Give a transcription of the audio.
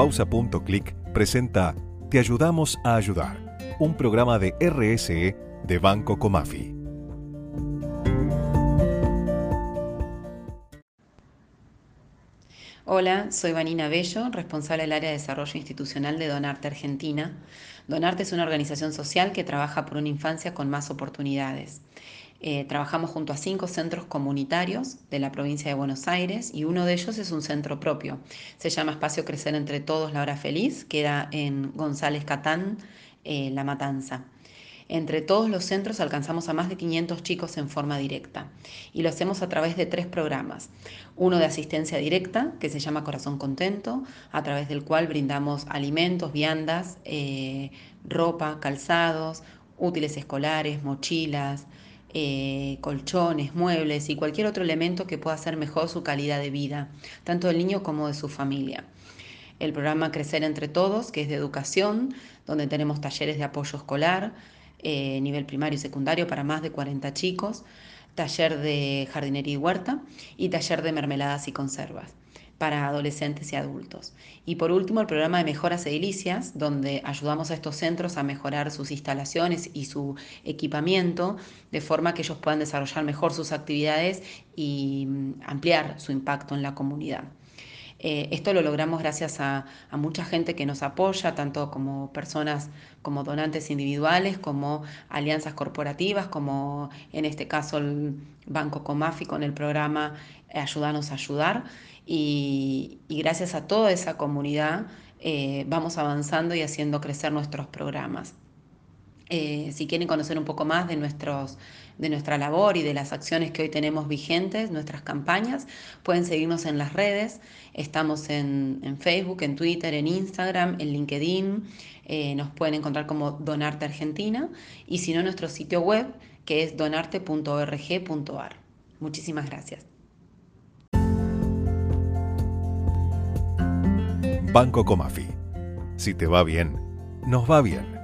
Pausa.clic presenta Te ayudamos a ayudar, un programa de RSE de Banco Comafi. Hola, soy Vanina Bello, responsable del área de desarrollo institucional de Donarte Argentina. Donarte es una organización social que trabaja por una infancia con más oportunidades. Eh, trabajamos junto a cinco centros comunitarios de la provincia de Buenos Aires y uno de ellos es un centro propio. Se llama Espacio Crecer entre Todos, La Hora Feliz, queda en González Catán, eh, La Matanza. Entre todos los centros alcanzamos a más de 500 chicos en forma directa y lo hacemos a través de tres programas. Uno de asistencia directa, que se llama Corazón Contento, a través del cual brindamos alimentos, viandas, eh, ropa, calzados, útiles escolares, mochilas, eh, colchones, muebles y cualquier otro elemento que pueda hacer mejor su calidad de vida, tanto del niño como de su familia. El programa Crecer entre Todos, que es de educación, donde tenemos talleres de apoyo escolar, eh, nivel primario y secundario para más de 40 chicos, taller de jardinería y huerta y taller de mermeladas y conservas para adolescentes y adultos. Y por último, el programa de mejoras edilicias, donde ayudamos a estos centros a mejorar sus instalaciones y su equipamiento, de forma que ellos puedan desarrollar mejor sus actividades y mm, ampliar su impacto en la comunidad. Eh, esto lo logramos gracias a, mucha gente que nos apoya, tanto como personas, como donantes individuales, como alianzas corporativas, como en este caso el Banco Comafi con el programa Ayúdanos a ayudar y, gracias a toda esa comunidad eh, vamos avanzando y haciendo crecer nuestros programas. Eh, si quieren conocer un poco más de, nuestra labor y de las acciones que hoy tenemos vigentes, nuestras campañas, pueden seguirnos en las redes. Estamos en, Facebook, en Twitter, en Instagram, en LinkedIn. Eh, nos pueden encontrar como Donarte Argentina y si no, nuestro sitio web que es donarte.org.ar. Muchísimas gracias. Banco Comafi. Si te va bien, nos va bien.